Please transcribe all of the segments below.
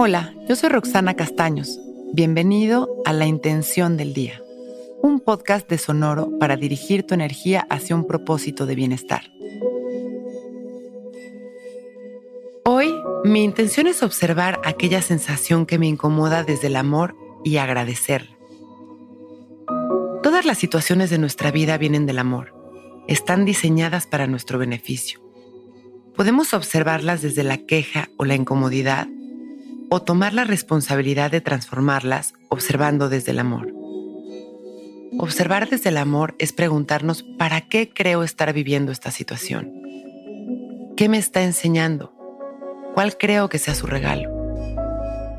Hola, yo soy Roxana Castaños. Bienvenido a La Intención del Día, un podcast de Sonoro para dirigir tu energía hacia un propósito de bienestar. Hoy, mi intención es observar aquella sensación que me incomoda desde el amor y agradecerla. Todas las situaciones de nuestra vida vienen del amor. Están diseñadas para nuestro beneficio. Podemos observarlas desde la queja o la incomodidad o tomar la responsabilidad de transformarlas observando desde el amor. Observar desde el amor es preguntarnos ¿para qué creo estar viviendo esta situación? ¿Qué me está enseñando? ¿Cuál creo que sea su regalo?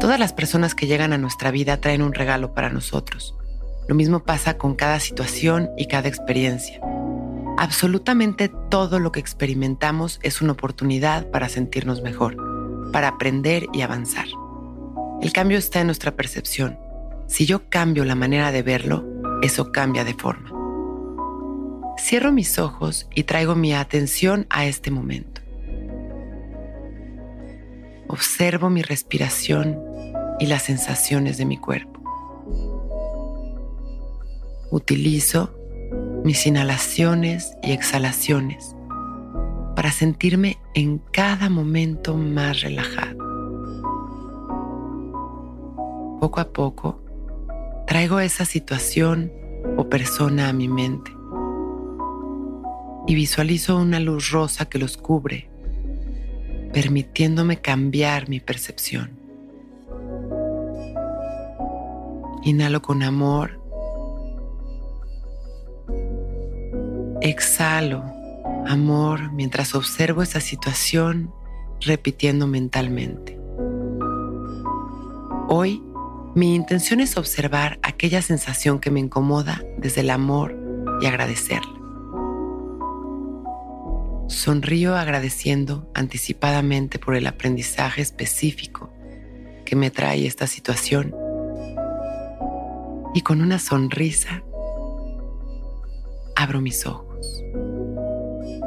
Todas las personas que llegan a nuestra vida traen un regalo para nosotros. Lo mismo pasa con cada situación y cada experiencia. Absolutamente todo lo que experimentamos es una oportunidad para sentirnos mejor, para aprender y avanzar. El cambio está en nuestra percepción. Si yo cambio la manera de verlo, eso cambia de forma. Cierro mis ojos y traigo mi atención a este momento. Observo mi respiración y las sensaciones de mi cuerpo. Utilizo mis inhalaciones y exhalaciones para sentirme en cada momento más relajado. Poco a poco, traigo esa situación o persona a mi mente y visualizo una luz rosa que los cubre, permitiéndome cambiar mi percepción. Inhalo con amor Exhalo amor mientras observo esa situación repitiendo mentalmente. Hoy mi intención es observar aquella sensación que me incomoda desde el amor y agradecerla. Sonrío agradeciendo anticipadamente por el aprendizaje específico que me trae esta situación y con una sonrisa abro mis ojos.